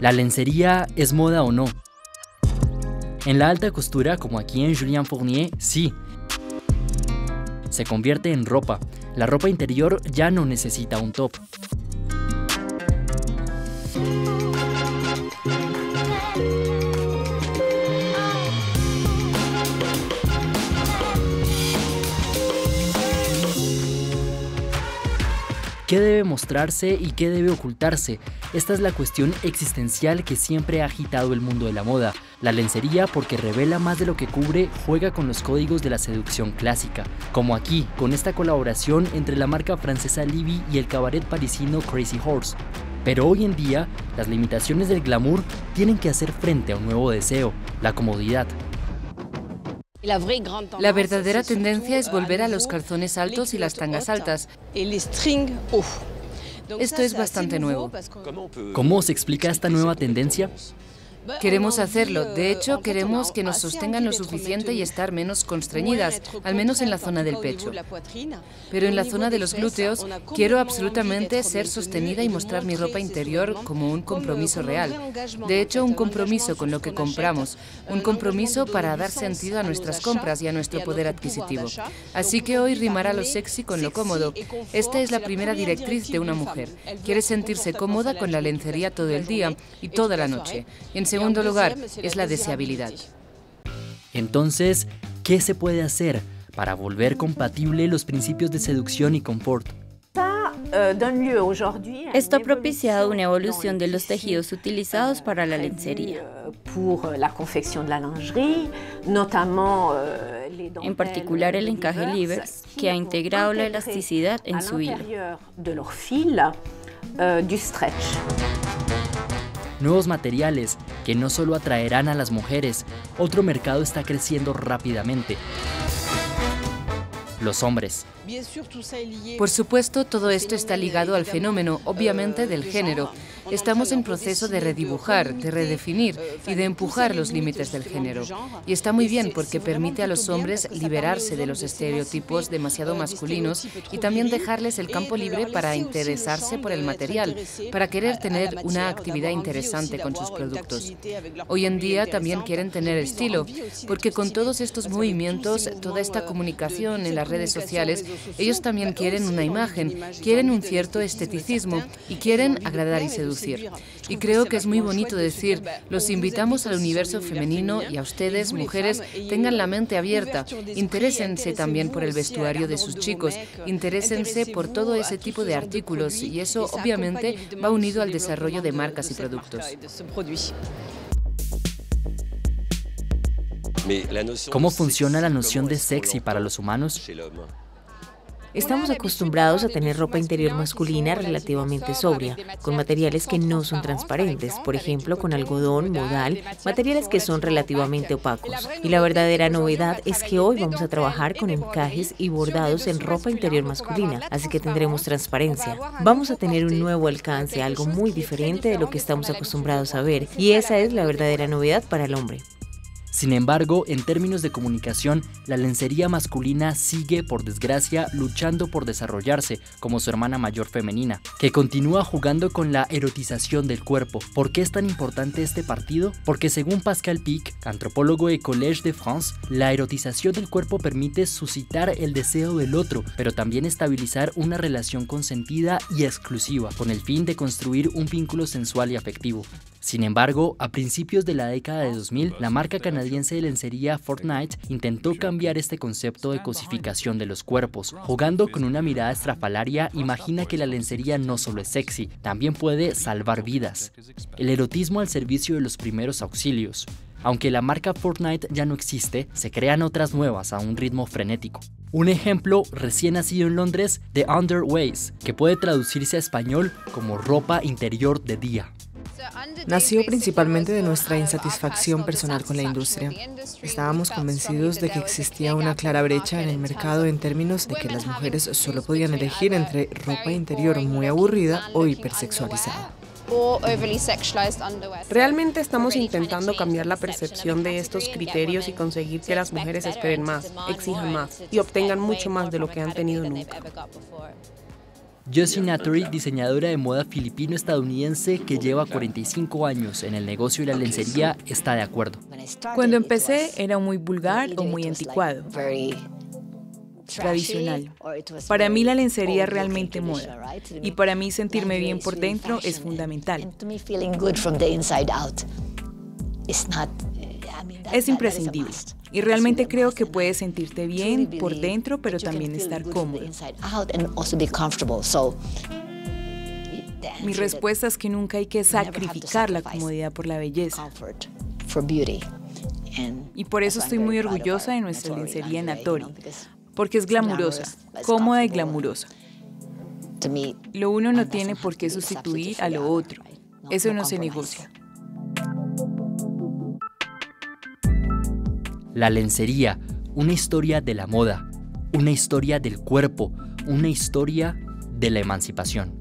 ¿La lencería es moda o no? En la alta costura, como aquí en Julien Fournier, sí. Se convierte en ropa. La ropa interior ya no necesita un top. ¿Qué debe mostrarse y qué debe ocultarse? Esta es la cuestión existencial que siempre ha agitado el mundo de la moda. La lencería, porque revela más de lo que cubre, juega con los códigos de la seducción clásica, como aquí, con esta colaboración entre la marca francesa Libby y el cabaret parisino Crazy Horse. Pero hoy en día, las limitaciones del glamour tienen que hacer frente a un nuevo deseo, la comodidad. La verdadera tendencia es volver a los calzones altos y las tangas altas. Esto es bastante nuevo. ¿Cómo se explica esta nueva tendencia? Queremos hacerlo. De hecho, queremos que nos sostengan lo suficiente y estar menos constreñidas, al menos en la zona del pecho. Pero en la zona de los glúteos, quiero absolutamente ser sostenida y mostrar mi ropa interior como un compromiso real. De hecho, un compromiso con lo que compramos, un compromiso para dar sentido a nuestras compras y a nuestro poder adquisitivo. Así que hoy rimará lo sexy con lo cómodo. Esta es la primera directriz de una mujer. Quiere sentirse cómoda con la lencería todo el día y toda la noche. en segundo lugar, es la deseabilidad. Entonces, ¿qué se puede hacer para volver compatible los principios de seducción y confort? Esto ha propiciado una evolución de los tejidos utilizados para la lencería. En particular el encaje libre, que ha integrado la elasticidad en su hilo nuevos materiales que no solo atraerán a las mujeres, otro mercado está creciendo rápidamente. Los hombres. Por supuesto, todo esto está ligado al fenómeno, obviamente, del género. Estamos en proceso de redibujar, de redefinir y de empujar los límites del género. Y está muy bien porque permite a los hombres liberarse de los estereotipos demasiado masculinos y también dejarles el campo libre para interesarse por el material, para querer tener una actividad interesante con sus productos. Hoy en día también quieren tener estilo, porque con todos estos movimientos, toda esta comunicación en las redes sociales, ellos también quieren una imagen, quieren un cierto esteticismo y quieren agradar y seducir. Y creo que es muy bonito decir, los invitamos al universo femenino y a ustedes, mujeres, tengan la mente abierta, interésense también por el vestuario de sus chicos, interésense por todo ese tipo de artículos y eso obviamente va unido al desarrollo de marcas y productos. ¿Cómo funciona la noción de sexy para los humanos? Estamos acostumbrados a tener ropa interior masculina relativamente sobria, con materiales que no son transparentes, por ejemplo con algodón, modal, materiales que son relativamente opacos. Y la verdadera novedad es que hoy vamos a trabajar con encajes y bordados en ropa interior masculina, así que tendremos transparencia. Vamos a tener un nuevo alcance, algo muy diferente de lo que estamos acostumbrados a ver, y esa es la verdadera novedad para el hombre. Sin embargo, en términos de comunicación, la lencería masculina sigue, por desgracia, luchando por desarrollarse como su hermana mayor femenina, que continúa jugando con la erotización del cuerpo. ¿Por qué es tan importante este partido? Porque según Pascal Pic, antropólogo de Collège de France, la erotización del cuerpo permite suscitar el deseo del otro, pero también estabilizar una relación consentida y exclusiva, con el fin de construir un vínculo sensual y afectivo. Sin embargo, a principios de la década de 2000, la marca canadiense de lencería Fortnite intentó cambiar este concepto de cosificación de los cuerpos. Jugando con una mirada estrafalaria, imagina que la lencería no solo es sexy, también puede salvar vidas. El erotismo al servicio de los primeros auxilios. Aunque la marca Fortnite ya no existe, se crean otras nuevas a un ritmo frenético. Un ejemplo recién nacido en Londres, The Underways, que puede traducirse a español como ropa interior de día. Nació principalmente de nuestra insatisfacción personal con la industria. Estábamos convencidos de que existía una clara brecha en el mercado en términos de que las mujeres solo podían elegir entre ropa interior muy aburrida o hipersexualizada. Realmente estamos intentando cambiar la percepción de estos criterios y conseguir que las mujeres esperen más, exijan más y obtengan mucho más de lo que han tenido nunca. Josie Nattery, diseñadora de moda filipino-estadounidense que lleva 45 años en el negocio de la lencería, está de acuerdo. Cuando empecé era muy vulgar o muy anticuado tradicional. Para mí la lencería es realmente moda y para mí sentirme bien por dentro es fundamental. Es imprescindible y realmente creo que puedes sentirte bien por dentro pero también estar cómodo. Mi respuesta es que nunca hay que sacrificar la comodidad por la belleza. Y por eso estoy muy orgullosa de nuestra lencería Natori, porque es glamurosa, cómoda y glamurosa. Lo uno no tiene por qué sustituir a lo otro. Eso no se negocia. La lencería, una historia de la moda, una historia del cuerpo, una historia de la emancipación.